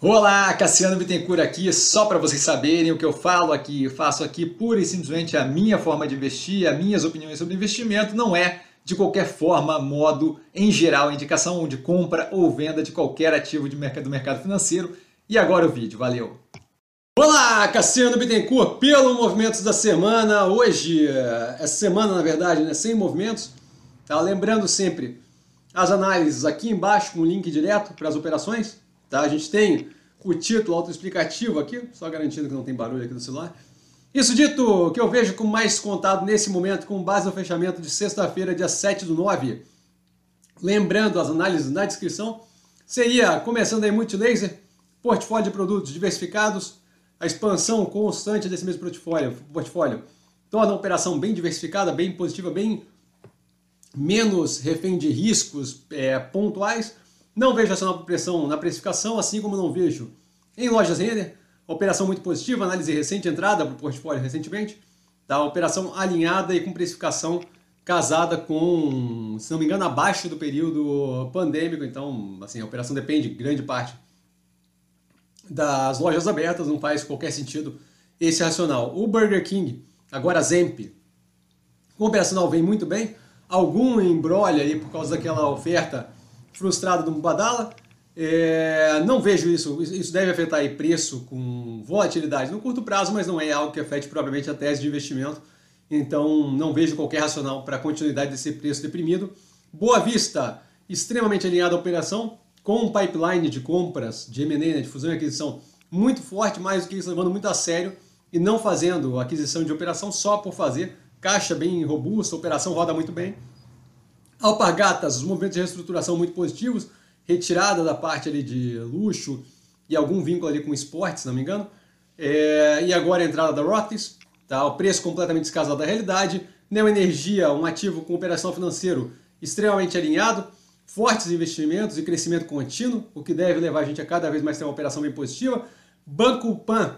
Olá, Cassiano Bittencourt aqui, só para vocês saberem o que eu falo aqui, eu faço aqui pura e simplesmente a minha forma de investir, as minhas opiniões sobre investimento, não é de qualquer forma, modo, em geral, indicação de compra ou venda de qualquer ativo de mercado, do mercado financeiro. E agora o vídeo, valeu! Olá, Cassiano Bittencourt, pelo Movimentos da Semana, hoje, essa semana na verdade, né, sem movimentos, tá? lembrando sempre as análises aqui embaixo com o link direto para as operações, Tá? A gente tem o título autoexplicativo aqui, só garantindo que não tem barulho aqui no celular. Isso dito, que eu vejo com mais contado nesse momento, com base no fechamento de sexta-feira, dia 7 do 9. Lembrando as análises na descrição, seria começando aí multilaser, portfólio de produtos diversificados, a expansão constante desse mesmo portfólio, portfólio torna a operação bem diversificada, bem positiva, bem menos refém de riscos é, pontuais não vejo essa pressão na precificação, assim como não vejo em lojas Renner. Operação muito positiva, análise recente, entrada para o portfólio recentemente. Tá? Operação alinhada e com precificação casada com, se não me engano, abaixo do período pandêmico. Então, assim, a operação depende grande parte das lojas abertas, não faz qualquer sentido esse racional. O Burger King, agora Zemp, o operacional vem muito bem. Algum embrolha aí por causa daquela oferta frustrado do Mubadala. É, não vejo isso, isso deve afetar aí preço com volatilidade no curto prazo, mas não é algo que afete provavelmente a tese de investimento. Então não vejo qualquer racional para a continuidade desse preço deprimido. Boa Vista, extremamente alinhada à operação, com um pipeline de compras, de M&A, né, de fusão e aquisição, muito forte, mais do que isso, levando muito a sério e não fazendo aquisição de operação só por fazer. Caixa bem robusta, operação roda muito bem. Alpargatas, os movimentos de reestruturação muito positivos, retirada da parte ali de luxo e algum vínculo ali com esporte, se não me engano. É, e agora a entrada da Roths, tá? o preço completamente descasado da realidade. Neoenergia, um ativo com operação financeiro extremamente alinhado, fortes investimentos e crescimento contínuo, o que deve levar a gente a cada vez mais ter uma operação bem positiva. Banco Pan,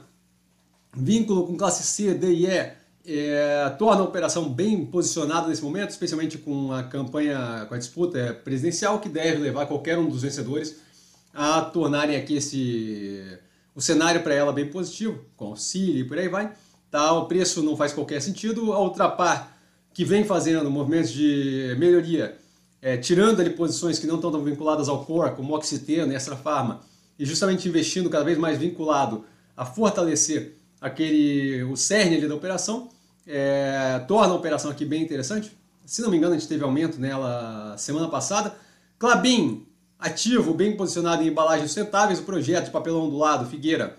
vínculo com classe C, D e E, é, torna a operação bem posicionada nesse momento, especialmente com a campanha, com a disputa presidencial, que deve levar qualquer um dos vencedores a tornarem aqui esse o cenário para ela bem positivo, com auxílio e por aí vai. Tá, o preço não faz qualquer sentido. A Ultrapar, que vem fazendo movimentos de melhoria, é, tirando ali posições que não estão tão vinculadas ao core, como Oxiteno, Extra Pharma, e justamente investindo cada vez mais vinculado a fortalecer aquele o cerne ali da operação, é, torna a operação aqui bem interessante. Se não me engano, a gente teve aumento nela semana passada. Clabin, ativo, bem posicionado em embalagens sustentáveis, o projeto de papelão do lado, Figueira,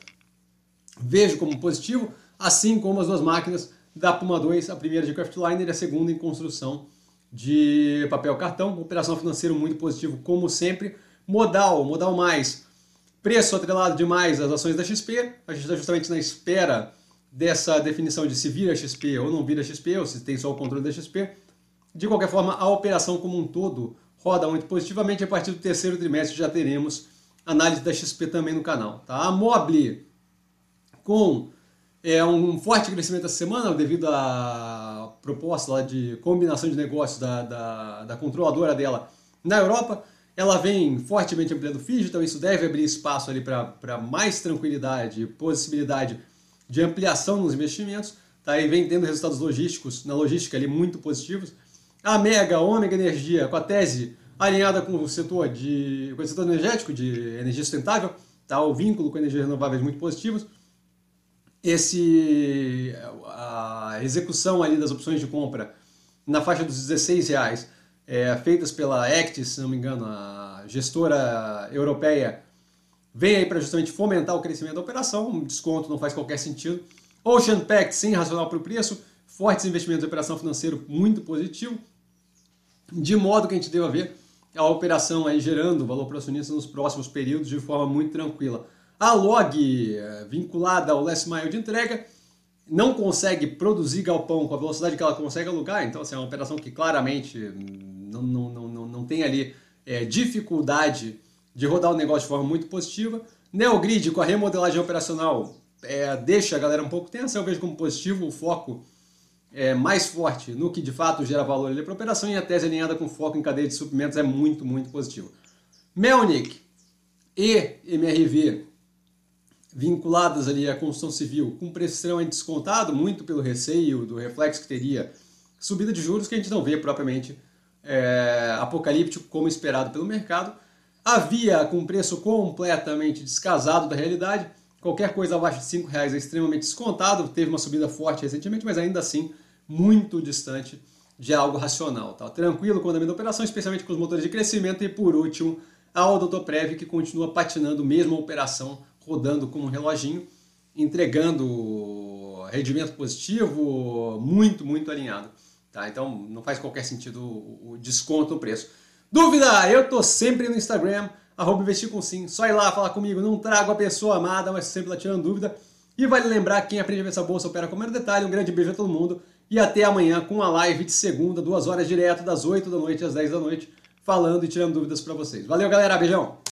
vejo como positivo, assim como as duas máquinas da Puma 2, a primeira de Craftliner e a segunda em construção de papel cartão, operação financeira muito positivo como sempre, modal, modal mais, Preço atrelado demais às ações da XP, a gente está justamente na espera dessa definição de se vira XP ou não vira XP, ou se tem só o controle da XP. De qualquer forma, a operação como um todo roda muito positivamente. A partir do terceiro trimestre já teremos análise da XP também no canal. Tá? A Mobile, com é, um forte crescimento essa semana, devido à proposta lá de combinação de negócios da, da, da controladora dela na Europa, ela vem fortemente ampliando o FII, então isso deve abrir espaço ali para mais tranquilidade, possibilidade de ampliação nos investimentos, tá? e vem tendo resultados logísticos, na logística ali muito positivos. A Mega, Ômega Energia, com a tese alinhada com o setor, de, com o setor energético de energia sustentável, tá? o vínculo com energias renováveis muito positivos. Esse, a execução ali das opções de compra na faixa dos 16 reais é, feitas pela Actis, se não me engano, a gestora europeia, vem aí para justamente fomentar o crescimento da operação, um desconto não faz qualquer sentido. Ocean Pact, sem racional para o preço, fortes investimentos de operação financeira muito positivo, de modo que a gente deva ver a operação aí gerando valor para o acionista nos próximos períodos de forma muito tranquila. A log, é, vinculada ao last mile de entrega, não consegue produzir galpão com a velocidade que ela consegue alugar, então assim, é uma operação que claramente não, não, não, não, não tem ali é, dificuldade de rodar o negócio de forma muito positiva. Neogrid com a remodelagem operacional é, deixa a galera um pouco tensa, eu vejo como positivo o foco é, mais forte no que de fato gera valor para a operação e a tese alinhada com foco em cadeia de suprimentos é muito, muito positivo. Melnick e MRV vinculadas ali à construção civil com preço extremamente descontado, muito pelo receio do reflexo que teria subida de juros que a gente não vê propriamente é, apocalíptico como esperado pelo mercado. Havia com preço completamente descasado da realidade, qualquer coisa abaixo de R$ reais é extremamente descontado, teve uma subida forte recentemente, mas ainda assim muito distante de algo racional. Tá? Tranquilo com o andamento da operação, especialmente com os motores de crescimento e por último a Odotoprev que continua patinando mesmo a operação, rodando como um reloginho, entregando rendimento positivo muito, muito alinhado. Tá? Então não faz qualquer sentido o, desconto no preço. Dúvida? Eu tô sempre no Instagram, arroba investir com sim. Só ir lá falar comigo, não trago a pessoa amada, mas sempre lá tirando dúvida. E vale lembrar quem aprende a ver essa bolsa opera com menor detalhe. Um grande beijo a todo mundo e até amanhã com a live de segunda, duas horas direto, das 8 da noite às 10 da noite, falando e tirando dúvidas para vocês. Valeu, galera. Beijão!